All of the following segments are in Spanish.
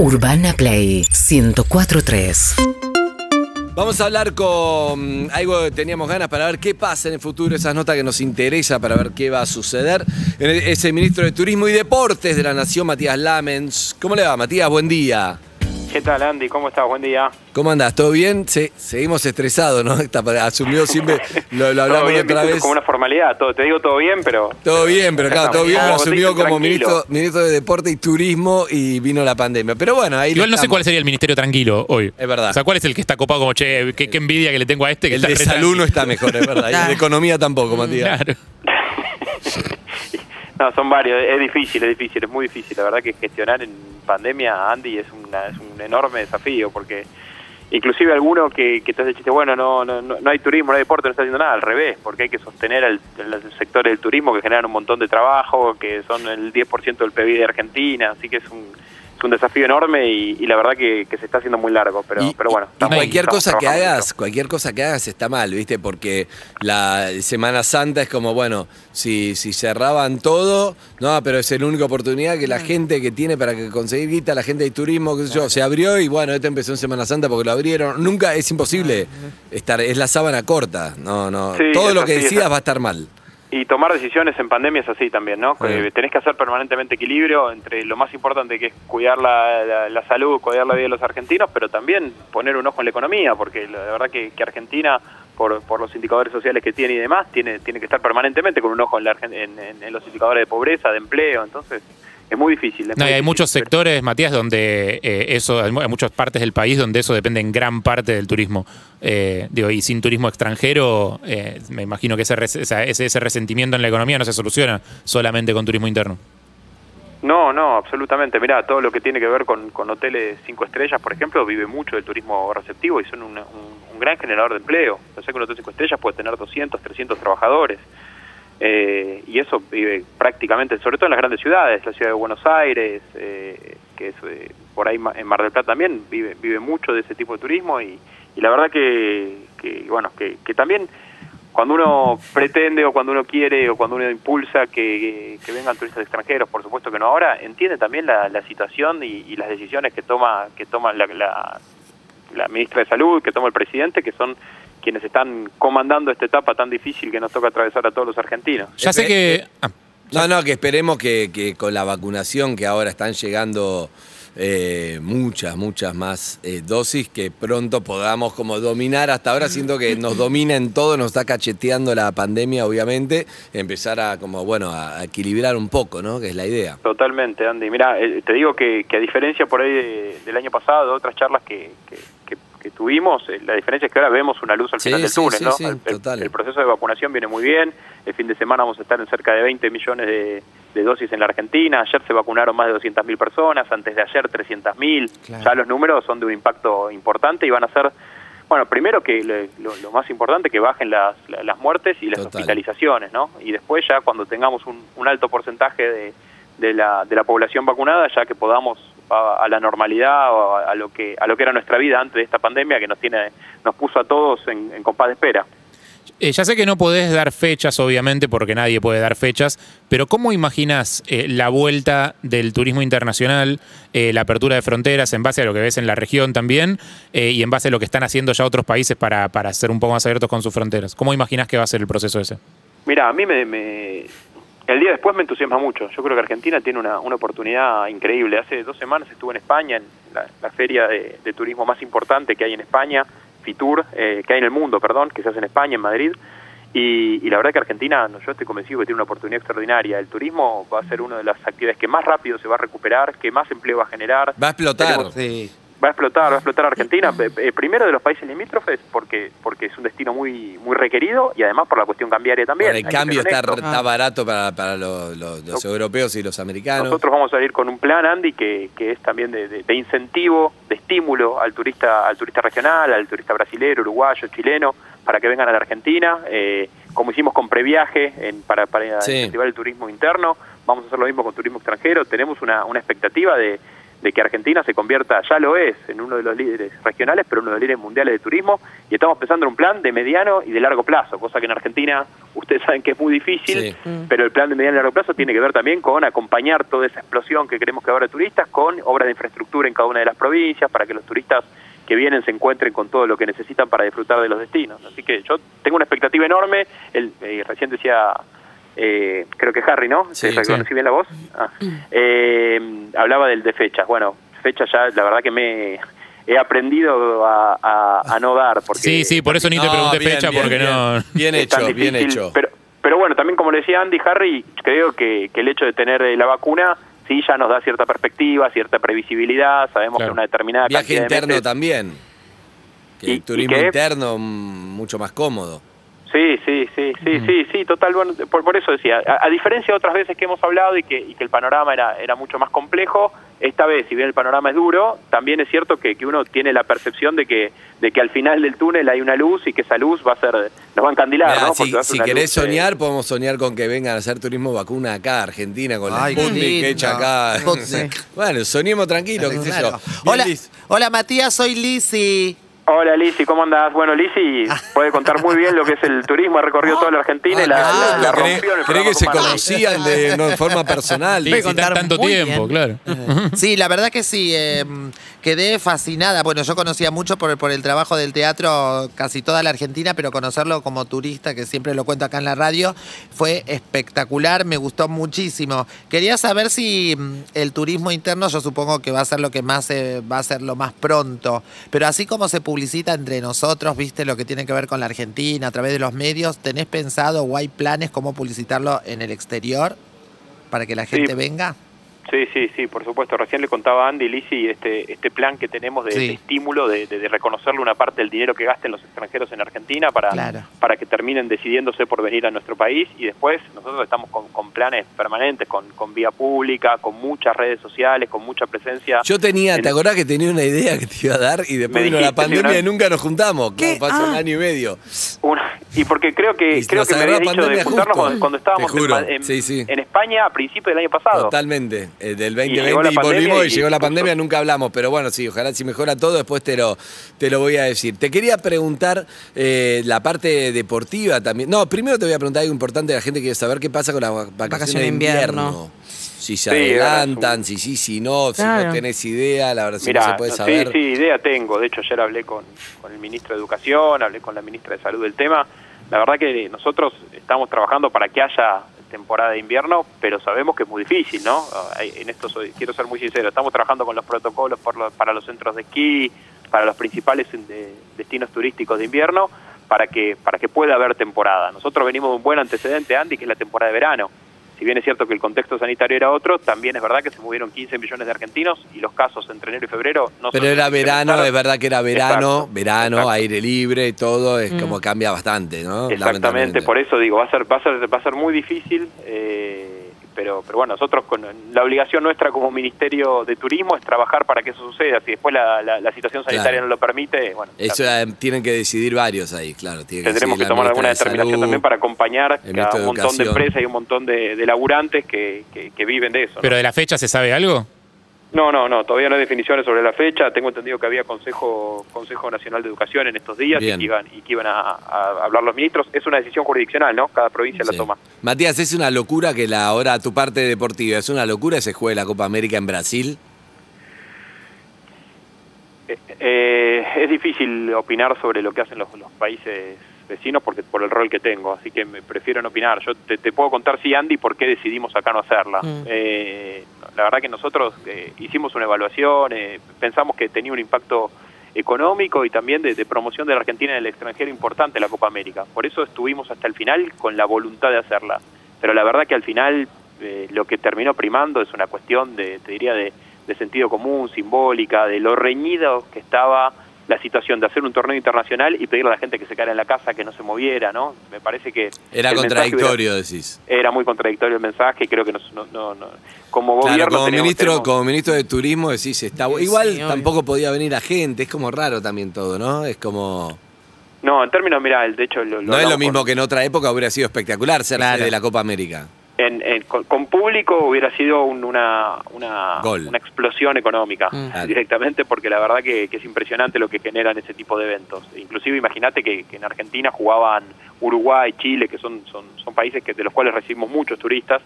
Urbana Play 1043. Vamos a hablar con algo que teníamos ganas para ver qué pasa en el futuro, esas notas que nos interesa para ver qué va a suceder. Es el ministro de Turismo y Deportes de la Nación, Matías Lamens. ¿Cómo le va, Matías? Buen día. ¿Qué tal, Andy? ¿Cómo estás? Buen día. ¿Cómo andás? ¿Todo bien? Sí, seguimos estresados, ¿no? Está- Asumió siempre, lo, lo hablamos Todo bien, otra vez. Como una formalidad, todo, te digo todo bien, pero... Todo bien, pero claro, todo bien, lo Estamos asumió como ministro, ministro de Deporte y Turismo y vino la pandemia. Pero bueno, ahí Igual no sé cuál sería el ministerio tranquilo hoy. Es verdad. O sea, ¿cuál es el que está copado como, che, qué, qué envidia que le tengo a este? Que El está de salud no tranqui"? está mejor, es verdad. Y el de economía tampoco, Matías. Claro. No, son varios, es difícil, es difícil, es muy difícil. La verdad que gestionar en pandemia, Andy, es, una, es un enorme desafío, porque inclusive alguno que, te hace chiste, bueno, no, no, no hay turismo, no hay deporte, no está haciendo nada, al revés, porque hay que sostener el, el sector del turismo que generan un montón de trabajo, que son el 10% del PIB de Argentina, así que es un, un desafío enorme y, y la verdad que, que se está haciendo muy largo, pero, Y- pero bueno. y cualquier cosa que hagas, mucho. cualquier cosa que hagas está mal, ¿viste? Porque la Semana Santa es como, bueno, si, si cerraban todo, no, pero es la única oportunidad que la gente que tiene para que conseguir guita, la gente de turismo, qué sé yo, se abrió y bueno, esto empezó en Semana Santa porque lo abrieron. Nunca es imposible estar, es la sábana corta, no, no. Sí, todo es lo que es decidas va a estar mal. Y tomar decisiones en pandemia es así también, ¿no? Tenés que hacer permanentemente equilibrio entre lo más importante que es cuidar la, la- la salud, cuidar la vida de los argentinos, pero también poner un ojo en la economía, porque la verdad que, que Argentina, por, por los indicadores sociales que tiene y demás, tiene, tiene que estar permanentemente con un ojo en, la Argen- en, en- en los indicadores de pobreza, de empleo, entonces es muy difícil. es No, muy y hay difícil. muchos sectores, Matías, donde eh, eso, hay mu- hay muchas partes del país donde eso depende en gran parte del turismo. Eh, digo, y sin turismo extranjero, eh, me imagino que ese, ese, ese resentimiento en la economía no se soluciona solamente con turismo interno. No, no, absolutamente. Mirá, todo lo que tiene que ver con, con hoteles cinco estrellas, por ejemplo, vive mucho del turismo receptivo y son una- un, un gran generador de empleo. Yo sé que un hotel cinco estrellas puede tener 200, 300 trabajadores. Eh, y eso vive prácticamente, sobre todo en las grandes ciudades, la ciudad de Buenos Aires, eh, que es eh, por ahí en Mar del Plata también, vive, vive mucho de ese tipo de turismo y, y la verdad que, que, bueno, que, que también cuando uno pretende o cuando uno quiere o cuando uno impulsa que, que vengan turistas extranjeros, por supuesto que no ahora, entiende también la, la situación y, y las decisiones que toma que toma la, la, la ministra de Salud, que toma el presidente, que son quienes están comandando esta etapa tan difícil que nos toca atravesar a todos los argentinos. Ya sé que... ah, No, no, que esperemos que, que con la vacunación que ahora están llegando eh, muchas, muchas más eh, dosis, que pronto podamos como dominar. Hasta ahora siento que nos domina en todo, nos está cacheteando la pandemia, obviamente. Empezar a como, bueno, a equilibrar un poco, ¿no? Que es la idea. Totalmente, Andy. Mira, te digo que, que a diferencia por ahí de- del año pasado, de otras charlas que, que- que- que tuvimos, eh, la diferencia es que ahora vemos una luz al Sí, final del sí, túnel, sí, ¿no? sí, el, el- total. el proceso de vacunación viene muy bien. El fin de semana vamos a estar en cerca de 20 millones de, de dosis en la Argentina. Ayer se vacunaron más de 200.000 personas, antes de ayer 300.000. Claro. Ya los números son de un impacto importante y van a ser, bueno, primero que lo, lo más importante que bajen las, la- las muertes y las Total. hospitalizaciones, ¿no? Y después ya cuando tengamos un, un alto porcentaje de, de la, de la población vacunada, ya que podamos a, a la normalidad o a, a lo que a lo que era nuestra vida antes de esta pandemia que nos tiene nos puso a todos en, en compás de espera. Eh, ya sé que no podés dar fechas, obviamente, porque nadie puede dar fechas, pero ¿cómo imaginas eh, la vuelta del turismo internacional, eh, la apertura de fronteras en base a lo que ves en la región también eh, y en base a lo que están haciendo ya otros países para, para ser un poco más abiertos con sus fronteras? ¿Cómo imaginas que va a ser el proceso ese? Mira, a mí me, me- el día después me entusiasma mucho. Yo creo que Argentina tiene una, una oportunidad increíble. Hace dos semanas estuve en España, en la, la feria de, de turismo más importante que hay en España, FITUR, eh, que hay en el mundo, perdón, que se hace en España, en Madrid. Y, y la verdad que Argentina, no, yo estoy convencido que tiene una oportunidad extraordinaria. El turismo va a ser una de las actividades que más rápido se va a recuperar, que más empleo va a generar. Va a explotar. Tenemos- Va a explotar, va a explotar Argentina. Eh, eh, primero de los países limítrofes porque porque es un destino muy muy requerido y además por la cuestión cambiaria también. El hay cambio está, barato para, para los, los- los europeos y los americanos. Nosotros vamos a ir con un plan, Andy, que, que es también de, de- de incentivo, de estímulo al turista al turista regional, al turista brasilero, uruguayo, chileno, para que vengan a la Argentina, eh, como hicimos con previaje en- para, para Sí. incentivar el turismo interno, vamos a hacer lo mismo con turismo extranjero. Tenemos una, una expectativa de, de que Argentina se convierta, ya lo es, en uno de los líderes regionales, pero uno de los líderes mundiales de turismo, y estamos pensando en un plan de mediano y de largo plazo, cosa que en Argentina ustedes saben que es muy difícil, Sí. pero el plan de mediano y largo plazo tiene que ver también con acompañar toda esa explosión que queremos que habrá de turistas con obras de infraestructura en cada una de las provincias, para que los turistas que vienen se encuentren con todo lo que necesitan para disfrutar de los destinos. Así que yo tengo una expectativa enorme, el, eh, recién decía... Eh, creo que Harry, ¿no? Sí, ¿Sí, reconocí sí. bien la voz? Ah. Eh, hablaba del de fechas. Bueno, fechas ya, la verdad que me he aprendido a, a- a no dar. Porque Sí, sí, por eso ni te No, pregunté bien, fecha bien, porque bien. no. Bien hecho, bien hecho. Pero, pero bueno, también como le decía Andy Harry, creo que, que el hecho de tener eh, la vacuna sí ya nos da cierta perspectiva, cierta previsibilidad, sabemos Claro. que una determinada Viaje cantidad de interno meses- también. Que ¿Y- el y turismo interno mm, mucho más cómodo. Sí, sí, sí, sí, sí, sí, total. Bueno, por, por eso decía, a, a diferencia de otras veces que hemos hablado y que, y que el panorama era, era mucho más complejo, esta vez, si bien el panorama es duro, también es cierto que, que uno tiene la percepción de que, de que al final del túnel hay una luz y que esa luz va a ser, nos va a encandilar, Mirá, ¿no? si si querés luz, eh, soñar, podemos soñar con que vengan a hacer turismo vacuna acá, Argentina, con la Ay, qué Sputnik hecha acá. Bueno, soñemos tranquilos, qué sé Claro. yo. Hola, hola Matías, soy Lizzy. Hola Lisi, ¿cómo andás? Bueno, Lisi puede contar muy bien lo que es el turismo, ha recorrido toda la Argentina y la, Ah, la- la ¿cree- rompió en el ¿Cree programa que se Tucumán. conocían de, no, de forma personal? Sí, Puede si tanto tiempo, bien. claro. Sí, la verdad que sí. eh, quedé fascinada. Bueno, yo conocía mucho por, por el trabajo del teatro casi toda la Argentina, pero conocerlo como turista, que siempre lo cuento acá en la radio, fue espectacular, me gustó muchísimo. Quería saber si mm, el turismo interno, yo supongo que va a ser lo que más eh, va a ser lo más pronto, pero así como se publicita entre nosotros, viste lo que tiene que ver con la Argentina a través de los medios, ¿tenés pensado o hay planes cómo publicitarlo en el exterior para que la Sí. gente venga? Sí, sí, sí, por supuesto. Recién le contaba a Andy Lisi este, este plan que tenemos de, Sí. de estímulo, de, de- de reconocerle una parte del dinero que gasten los extranjeros en Argentina para, Claro. para que terminen decidiéndose por venir a nuestro país. Y después nosotros estamos con, con planes permanentes, con, con vía pública, con muchas redes sociales, con mucha presencia. Yo tenía, en- ¿te acordás que tenía una idea que te iba a dar y después vino la pandemia y nunca nos juntamos? ¿Qué? Como pasó un Ah. año y medio. Una- y porque creo que Y creo que me habías dicho de juntarnos cuando, cuando estábamos en juro, pa- en, sí, sí. en España a principios del año pasado. Totalmente. Eh, del 2020 llegó la y, pandemia volvimos y, y- llegó la pandemia, nunca hablamos. Pero bueno, sí, ojalá si mejora todo, después te lo, te lo voy a decir. Te quería preguntar eh, la parte deportiva también. No, primero te voy a preguntar algo importante. La gente quiere saber qué pasa con las vacaciones, Vacaciones de invierno. invierno. Si se Sí, adelantan, si sí, si no, si no tenés idea, la verdad, si Mirá, no se puede saber. Sí, sí, idea tengo. De hecho, ayer hablé con, con el ministro de Educación, hablé con la ministra de Salud del tema. La verdad que nosotros estamos trabajando para que haya temporada de invierno, pero sabemos que es muy difícil, ¿no? En esto soy- quiero ser muy sincero. Estamos trabajando con los protocolos por lo- para los centros de esquí, para los principales de- destinos turísticos de invierno, para que para que pueda haber temporada. Nosotros venimos de un buen antecedente, Andy, que es la temporada de verano. Si bien es cierto que el contexto sanitario era otro, también es verdad que se movieron 15 millones de argentinos y los casos entre enero y febrero no Pero son- era verano, es verdad que era verano, Exacto, verano, exacto. aire libre y todo, es como cambia bastante, ¿no? Exactamente, por eso digo, va a ser va a ser va a ser muy difícil, eh, pero pero bueno, nosotros con la obligación nuestra como Ministerio de Turismo es trabajar para que eso suceda. Si después la, la- la situación sanitaria Claro. no lo permite, bueno, Eso eh, tienen que decidir varios ahí, claro. Tiene que tendremos que tomar alguna de determinación Salud. también para acompañar a un montón de empresas y un montón de, de laburantes que, que- que viven de eso. ¿no? Pero de la fecha se sabe algo. No, no, no, todavía no hay definiciones sobre la fecha. Tengo entendido que había Consejo Consejo Nacional de Educación en estos días y que iban, y que iban a, a hablar los ministros. Es una decisión jurisdiccional, ¿no? Cada provincia la toma. Matías, es una locura que la ahora tu parte deportiva, es una locura que se juegue la Copa América en Brasil. Eh, eh, es difícil opinar sobre lo que hacen los, los países vecinos porque por el rol que tengo, así que me prefiero no opinar. Yo te, te puedo contar, sí, Andy, por qué decidimos acá no hacerla. Mm. Eh, la verdad que nosotros eh, hicimos una evaluación, eh, pensamos que tenía un impacto económico y también de, de promoción de la Argentina en el extranjero importante la Copa América. Por eso estuvimos hasta el final con la voluntad de hacerla. Pero la verdad que al final eh, lo que terminó primando es una cuestión de, te diría, de, de sentido común, simbólica, de lo reñido que estaba la situación de hacer un torneo internacional y pedirle a la gente que se quedara en la casa, que no se moviera, ¿no? Me parece que... Era contradictorio, decís. Era, muy contradictorio el mensaje y creo que no, no, no- como Claro, gobierno como ministro, tenemos- como ministro de turismo decís, está Sí, igual sí, obvio. tampoco podía venir a gente, es como raro también todo, ¿no? Es como No, en términos, mira, de hecho... Lo, no es lo mismo que en otra época hubiera sido espectacular ser Claro. de la Copa América. En, en- en- con, con público hubiera sido un- una, una, una explosión económica Claro. directamente, porque la verdad que, que es impresionante lo que generan ese tipo de eventos. Inclusive imagínate que, que en Argentina jugaban Uruguay, Chile, que son, son, son países que, de los cuales recibimos muchos turistas,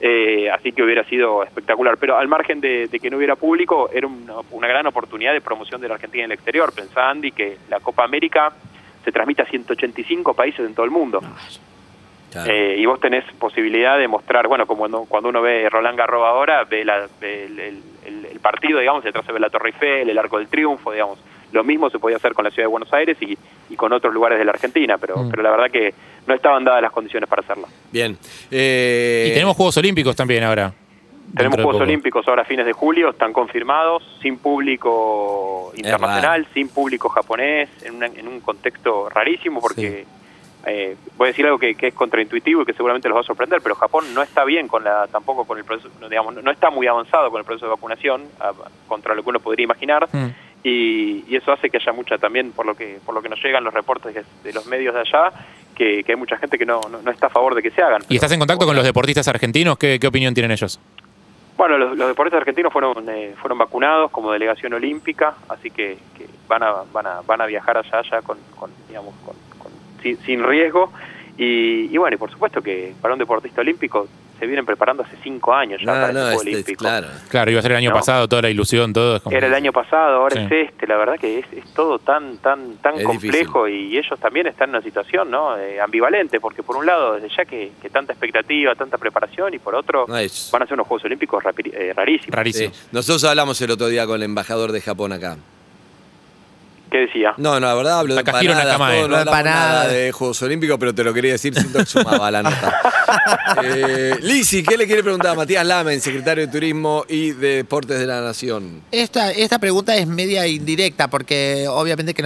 eh, así que hubiera sido espectacular. Pero al margen de, de que no hubiera público, era una, una gran oportunidad de promoción de la Argentina en el exterior. Pensá, Andy, que la Copa América se transmite a 185 países en todo el mundo. Claro. Eh, y vos tenés posibilidad de mostrar, bueno, como cuando, cuando uno ve Roland Garros ahora, ve, la- ve el, el- el- el partido, digamos, detrás se ve la Torre Eiffel, el Arco del Triunfo, digamos. Lo mismo se podía hacer con la ciudad de Buenos Aires y, y con otros lugares de la Argentina, pero, Mm. pero la verdad que no estaban dadas las condiciones para hacerlo. Bien. Eh, Y tenemos Juegos Olímpicos también ahora. Tenemos Juegos poco. Olímpicos ahora a fines de julio, están confirmados, sin público internacional, sin público japonés, en, una- en un contexto rarísimo porque eh, voy a decir algo que, que es contraintuitivo y que seguramente los va a sorprender, pero Japón no está bien con la tampoco con el proceso, digamos, no está muy avanzado con el proceso de vacunación a- contra lo que uno podría imaginar. Mm. Y, y eso hace que haya mucha también por lo que por lo que nos llegan los reportes de, de los medios de allá que, que hay mucha gente que no, no, no está a favor de que se hagan ¿Y estás en contacto con los deportistas argentinos? ¿Qué, qué opinión tienen ellos? Bueno, los, los deportistas argentinos fueron eh, fueron vacunados como delegación olímpica, así que, que van a van a van a viajar allá ya con, con, digamos con, con- sin, sin riesgo y, y bueno y por supuesto que para un deportista olímpico se vienen preparando hace cinco años ya no, para no, el es- Juego es- olímpico. claro. Claro, iba a ser el año No. pasado, toda la ilusión, todo. Es como- Era el año pasado, ahora Sí. es este. La verdad que es, es todo tan tan tan Es complejo y ellos también están en una situación no Eh, ambivalente porque por un lado desde ya que, que tanta expectativa, tanta preparación y por otro es- van a ser unos Juegos Olímpicos rapi- eh, rarísimos. Rarísimo. Sí. Nosotros hablamos el otro día con el embajador de Japón acá. ¿Qué decía? No, no, la verdad hablo de Takahiro empanadas, Nakamae. todo, no No, hablamos empanadas. nada de Juegos Olímpicos, pero te lo quería decir, siento que sumaba la nota. eh, Lisi, ¿qué le quiere preguntar a Matías Lamen, secretario de Turismo y de Deportes de la Nación? Esta, esta pregunta es media indirecta porque obviamente que